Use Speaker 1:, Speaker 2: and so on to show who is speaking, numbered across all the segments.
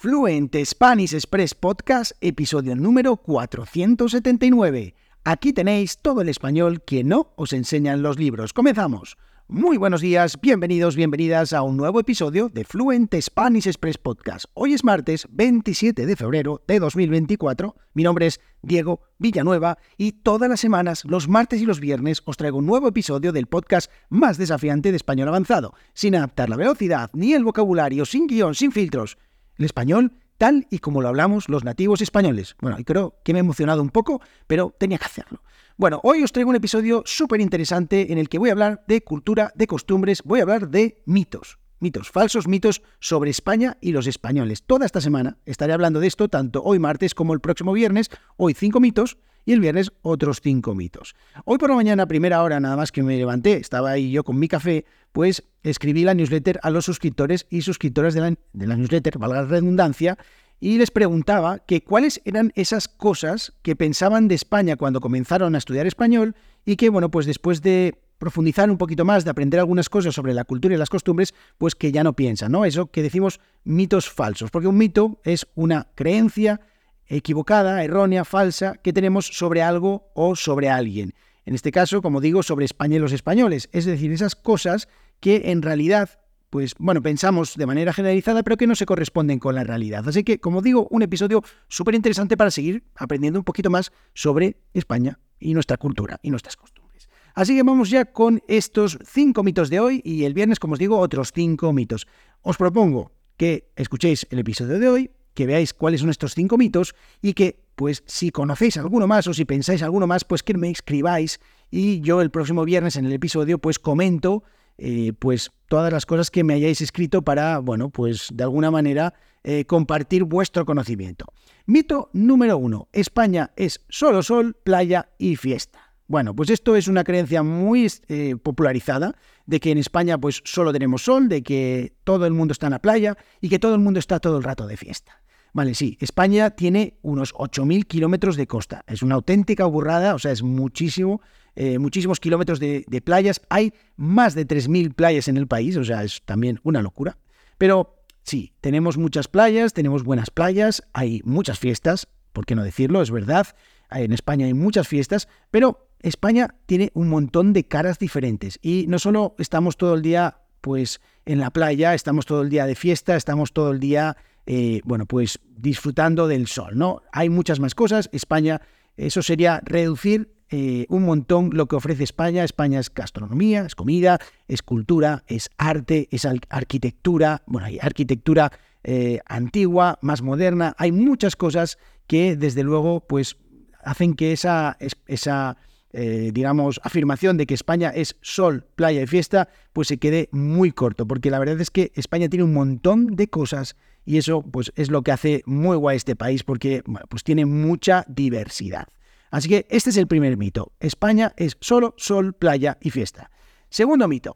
Speaker 1: Fluent Spanish Express Podcast, episodio número 479. Aquí tenéis todo el español que no os enseñan los libros. Comenzamos. Muy buenos días, bienvenidos, bienvenidas a un nuevo episodio de Fluent Spanish Express Podcast. Hoy es martes 27 de febrero de 2024. Mi nombre es Diego Villanueva y todas las semanas, los martes y los viernes, os traigo un nuevo episodio del podcast más desafiante de español avanzado, sin adaptar la velocidad ni el vocabulario, sin guion, sin filtros el español tal y como lo hablamos los nativos españoles. Bueno, y creo que me he emocionado un poco, pero tenía que hacerlo. Bueno, hoy os traigo un episodio súper interesante en el que voy a hablar de cultura, de costumbres, voy a hablar de mitos. Mitos, falsos mitos sobre España y los españoles. Toda esta semana estaré hablando de esto, tanto hoy martes como el próximo viernes. Hoy cinco mitos y el viernes otros cinco mitos. Hoy por la mañana, primera hora, nada más que me levanté, estaba ahí yo con mi café, pues escribí la newsletter a los suscriptores y suscriptoras de la, newsletter, valga la redundancia, y les preguntaba que cuáles eran esas cosas que pensaban de España cuando comenzaron a estudiar español y que, bueno, pues después de profundizar un poquito más, de aprender algunas cosas sobre la cultura y las costumbres, pues que ya no piensan, ¿no? Eso que decimos mitos falsos, porque un mito es una creencia equivocada, errónea, falsa que tenemos sobre algo o sobre alguien. En este caso, como digo, sobre España y los españoles, es decir, esas cosas que en realidad, pues bueno, pensamos de manera generalizada, pero que no se corresponden con la realidad. Así que, como digo, un episodio súper interesante para seguir aprendiendo un poquito más sobre España y nuestra cultura y nuestras costumbres. Así que vamos ya con estos cinco mitos de hoy y el viernes, como os digo, otros cinco mitos. Os propongo que escuchéis el episodio de hoy, que veáis cuáles son estos cinco mitos y que, pues, si conocéis alguno más o si pensáis alguno más, pues que me escribáis y yo el próximo viernes en el episodio, pues comento, eh, pues, todas las cosas que me hayáis escrito para, bueno, pues, de alguna manera eh, compartir vuestro conocimiento. Mito número uno. España es solo sol, playa y fiesta. Bueno, pues esto es una creencia muy eh, popularizada de que en España pues solo tenemos sol, de que todo el mundo está en la playa y que todo el mundo está todo el rato de fiesta. Vale, sí, España tiene unos 8.000 kilómetros de costa. Es una auténtica burrada, o sea, es muchísimo, eh, muchísimos kilómetros de, playas. Hay más de 3.000 playas en el país, o sea, es también una locura. Pero sí, tenemos muchas playas, tenemos buenas playas, hay muchas fiestas, ¿por qué no decirlo? Es verdad, en España hay muchas fiestas, pero España tiene un montón de caras diferentes y no solo estamos todo el día pues en la playa, estamos todo el día de fiesta, estamos todo el día eh, bueno, pues disfrutando del sol, ¿no? Hay muchas más cosas. España, eso sería reducir eh, un montón lo que ofrece España. España es gastronomía, es comida, es cultura, es arte, es arquitectura. Bueno, hay arquitectura eh, antigua, más moderna. Hay muchas cosas que, desde luego, pues hacen que esa, esa digamos, afirmación de que España es sol, playa y fiesta, pues se quede muy corto, porque la verdad es que España tiene un montón de cosas y eso pues, es lo que hace muy guay este país porque pues tiene mucha diversidad. Así que este es el primer mito. España es solo sol, playa y fiesta. Segundo mito.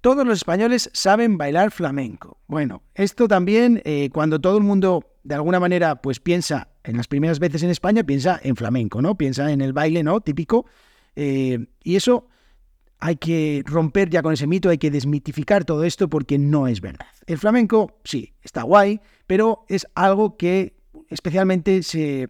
Speaker 1: Todos los españoles saben bailar flamenco. Bueno, esto también, eh, cuando todo el mundo de alguna manera pues piensa en las primeras veces en España, piensa en flamenco, ¿no? Piensa en el baile, ¿no? Típico. Eh, y eso hay que romper ya con ese mito, hay que desmitificar todo esto porque no es verdad. El flamenco, sí, está guay, pero es algo que especialmente se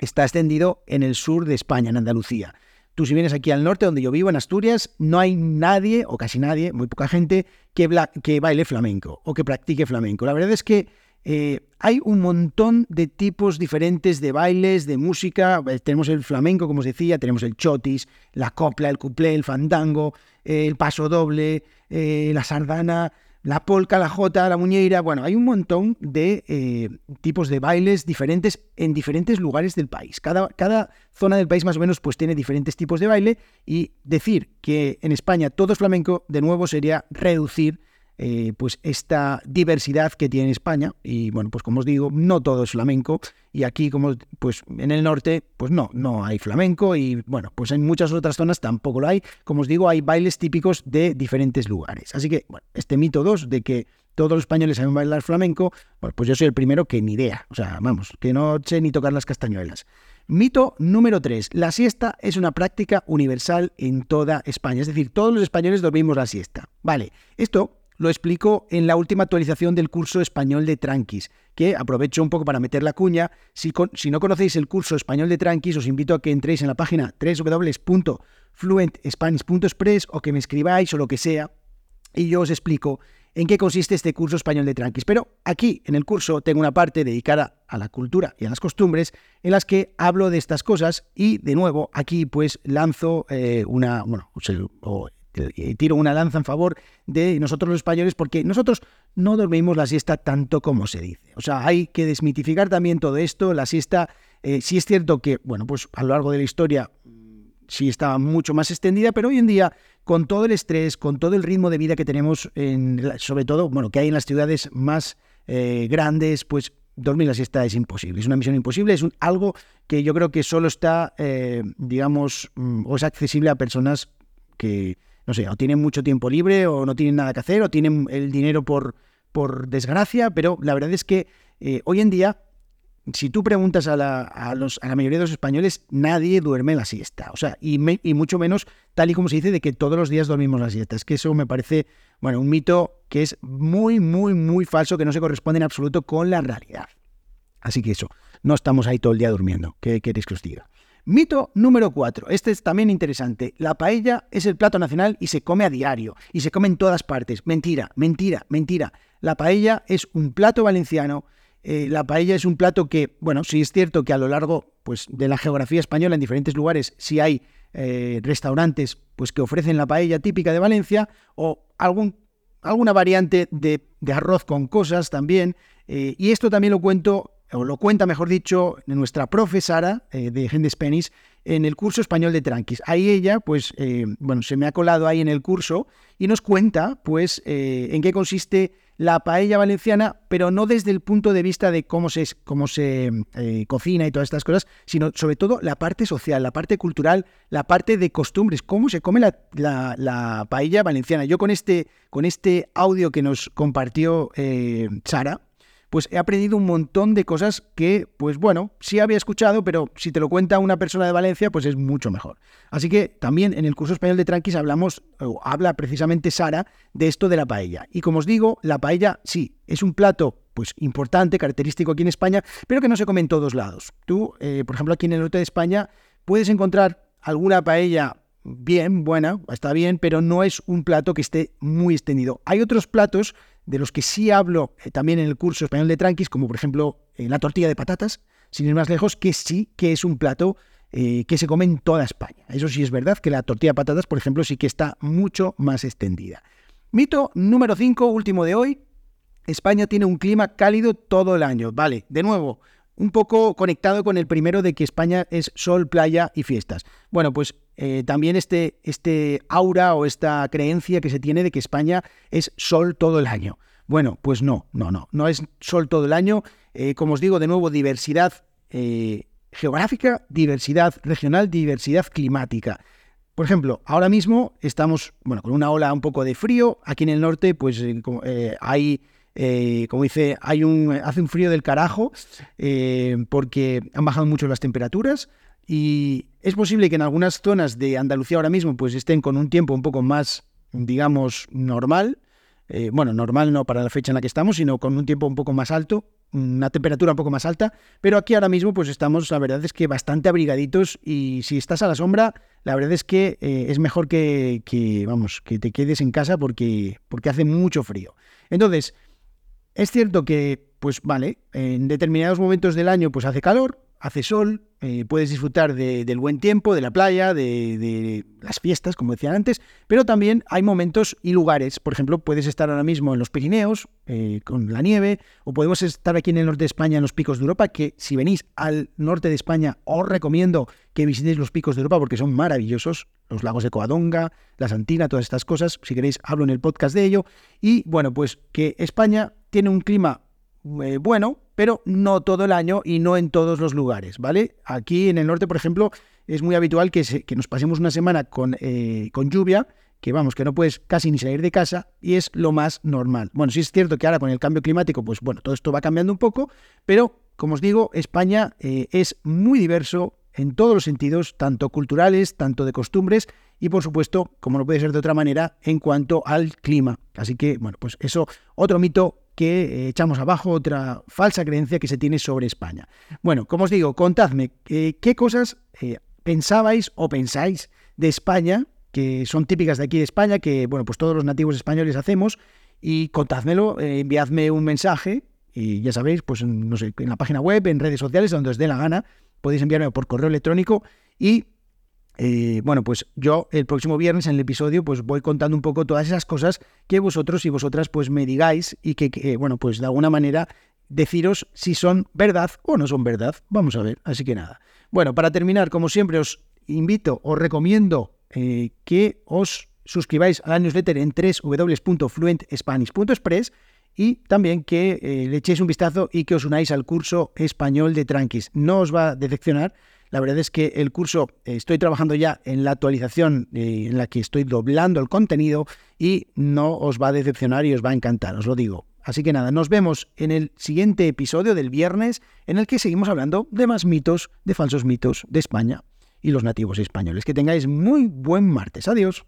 Speaker 1: está extendido en el sur de España, en Andalucía. Tú si vienes aquí al norte, donde yo vivo, en Asturias, no hay nadie, o casi nadie, muy poca gente, que, que baile flamenco o que practique flamenco. La verdad es que eh, hay un montón de tipos diferentes de bailes, de música. Eh, tenemos el flamenco, como os decía, tenemos el chotis, la copla, el cuplé, el fandango, eh, el paso doble, la sardana, la polca, la jota, la muñeira. Bueno, hay un montón de tipos de bailes diferentes en diferentes lugares del país. Cada, cada, zona del país más o menos pues tiene diferentes tipos de baile y decir que en España todo es flamenco, de nuevo sería reducir eh, pues esta diversidad que tiene España y bueno pues como os digo no todo es flamenco y aquí como pues en el norte pues no no hay flamenco y bueno pues en muchas otras zonas tampoco lo hay como os digo hay bailes típicos de diferentes lugares así que bueno este mito 2 de que todos los españoles saben bailar flamenco pues yo soy el primero que ni idea o sea vamos que no sé ni tocar las castañuelas Mito número 3. La siesta es una práctica universal en toda España. Es decir, todos los españoles dormimos la siesta. Vale, esto lo explico en la última actualización del curso español de Tranquis, que aprovecho un poco para meter la cuña. Si, no conocéis el curso español de Tranquis, os invito a que entréis en la página www.fluentspanish.express o que me escribáis o lo que sea, y yo os explico en qué consiste este curso español de Tranquis. Pero aquí en el curso tengo una parte dedicada a la cultura y a las costumbres en las que hablo de estas cosas y de nuevo aquí pues lanzo eh, una, bueno, o, tiro una lanza en favor de nosotros los españoles porque nosotros no dormimos la siesta tanto como se dice. O sea, hay que desmitificar también todo esto. La siesta, eh, sí es cierto que, bueno, pues a lo largo de la historia mm, sí estaba mucho más extendida, pero hoy en día con todo el estrés, con todo el ritmo de vida que tenemos, en, sobre todo, bueno, que hay en las ciudades más eh, grandes, pues dormir la siesta es imposible, es una misión imposible, es algo que yo creo que solo está, eh, digamos, mm, o es accesible a personas que, no sé, o tienen mucho tiempo libre o no tienen nada que hacer o tienen el dinero por, por desgracia, pero la verdad es que eh, hoy en día si tú preguntas a la, los, a la, mayoría de los españoles, nadie duerme la siesta. O sea, y, y, mucho menos tal y como se dice de que todos los días dormimos la siesta. Es que eso me parece, bueno, un mito que es muy, muy, muy falso, que no se corresponde en absoluto con la realidad. Así que eso, no estamos ahí todo el día durmiendo. ¿Qué queréis que os diga? Mito número 4. Este es también interesante. La paella es el plato nacional y se come a diario. Y se come en todas partes. Mentira, mentira, mentira. La paella es un plato valenciano eh, la paella es un plato que, bueno, sí es cierto que a lo largo pues, de la geografía española, en diferentes lugares, sí hay eh, restaurantes pues, que ofrecen la paella típica de Valencia o alguna variante de, arroz con cosas también. Eh, y esto también lo cuento, o lo cuenta, mejor dicho, nuestra profesora de Gente Spanish en el curso español de Tranquis. Ahí ella, pues, bueno, se me ha colado ahí en el curso y nos cuenta, pues, en qué consiste la paella valenciana, pero no desde el punto de vista de cómo se, cómo se eh, cocina y todas estas cosas, sino sobre todo la parte social, la parte cultural, la parte de costumbres, cómo se come la, paella valenciana. Yo con este, con este audio que nos compartió eh, Sara, pues he aprendido un montón de cosas que, pues bueno, sí había escuchado, pero si te lo cuenta una persona de Valencia, pues es mucho mejor. Así que también en el curso español de Tranquis hablamos, o habla precisamente Sara, de esto de la paella. Y como os digo, la paella sí, es un plato pues importante, característico aquí en España, pero que no se come en todos lados. Tú, eh, por ejemplo, aquí en el norte de España, puedes encontrar alguna paella bien, buena, está bien, pero no es un plato que esté muy extendido. Hay otros platos de los que sí hablo eh, también en el curso español de Tranquis, como por ejemplo eh, la tortilla de patatas, sin ir más lejos, que sí que es un plato eh, que se come en toda España. Eso sí es verdad que la tortilla de patatas, por ejemplo, sí que está mucho más extendida. Mito número 5, último de hoy. España tiene un clima cálido todo el año. Vale, de nuevo, un poco conectado con el primero de que España es sol, playa y fiestas. Bueno, pues eh, también este, este aura o esta creencia que se tiene de que España es sol todo el año. Bueno, pues no, no, no, no es sol todo el año. Eh, como os digo, de nuevo, diversidad eh, geográfica, diversidad regional, diversidad climática. Por ejemplo, ahora mismo estamos, bueno, con una ola un poco de frío. Aquí en el norte, pues hay eh, como dice, hay un, hace un frío del carajo eh, porque han bajado mucho las temperaturas y es posible que en algunas zonas de Andalucía ahora mismo pues estén con un tiempo un poco más, digamos, normal. Eh, bueno, normal no para la fecha en la que estamos, sino con un tiempo un poco más alto, una temperatura un poco más alta, pero aquí ahora mismo pues estamos, la verdad es que bastante abrigaditos y si estás a la sombra, la verdad es que es mejor que, que, vamos, que te quedes en casa porque, porque hace mucho frío. Entonces, es cierto que, pues vale, en determinados momentos del año pues hace calor, hace sol, eh, puedes disfrutar del buen tiempo, de la playa, de, las fiestas, como decía antes, pero también hay momentos y lugares. Por ejemplo, puedes estar ahora mismo en los Pirineos, eh, con la nieve, o podemos estar aquí en el norte de España, en los picos de Europa, que si venís al norte de España, os recomiendo que visitéis los picos de Europa porque son maravillosos, los lagos de Coadonga, la Santina, todas estas cosas. Si queréis, hablo en el podcast de ello. Y bueno, pues que España tiene un clima eh, bueno, pero no todo el año y no en todos los lugares, ¿vale? Aquí en el norte, por ejemplo, es muy habitual que, que nos pasemos una semana con, eh, con lluvia, que vamos, que no puedes casi ni salir de casa y es lo más normal. Bueno, sí es cierto que ahora con el cambio climático, pues bueno, todo esto va cambiando un poco, pero como os digo, España eh, es muy diverso en todos los sentidos, tanto culturales, tanto de costumbres y por supuesto, como no puede ser de otra manera, en cuanto al clima. Así que, bueno, pues eso, otro mito que eh, echamos abajo, otra falsa creencia que se tiene sobre España. Bueno, como os digo, contadme eh, qué cosas eh, pensabais o pensáis de España, que son típicas de aquí de España, que, bueno, pues todos los nativos españoles hacemos, y contádmelo, enviadme un mensaje, y ya sabéis, pues no sé, en la página web, en redes sociales, donde os dé la gana, podéis enviarme por correo electrónico y eh, bueno, pues yo el próximo viernes en el episodio pues voy contando un poco todas esas cosas que vosotros y vosotras pues me digáis y que, bueno, pues de alguna manera deciros si son verdad o no son verdad. Vamos a ver, así que nada. Bueno, para terminar, como siempre os invito, os recomiendo eh, que os suscribáis a la newsletter en www.fluentspanish.express y también que eh, le echéis un vistazo y que os unáis al curso español de Tranquis. No os va a decepcionar la verdad es que el curso, eh, estoy trabajando ya en la actualización eh, en la que estoy doblando el contenido y no os va a decepcionar y os va a encantar, os lo digo. Así que nada, nos vemos en el siguiente episodio del viernes en el que seguimos hablando de más mitos, de falsos mitos de España y los nativos españoles. Que tengáis muy buen martes. Adiós.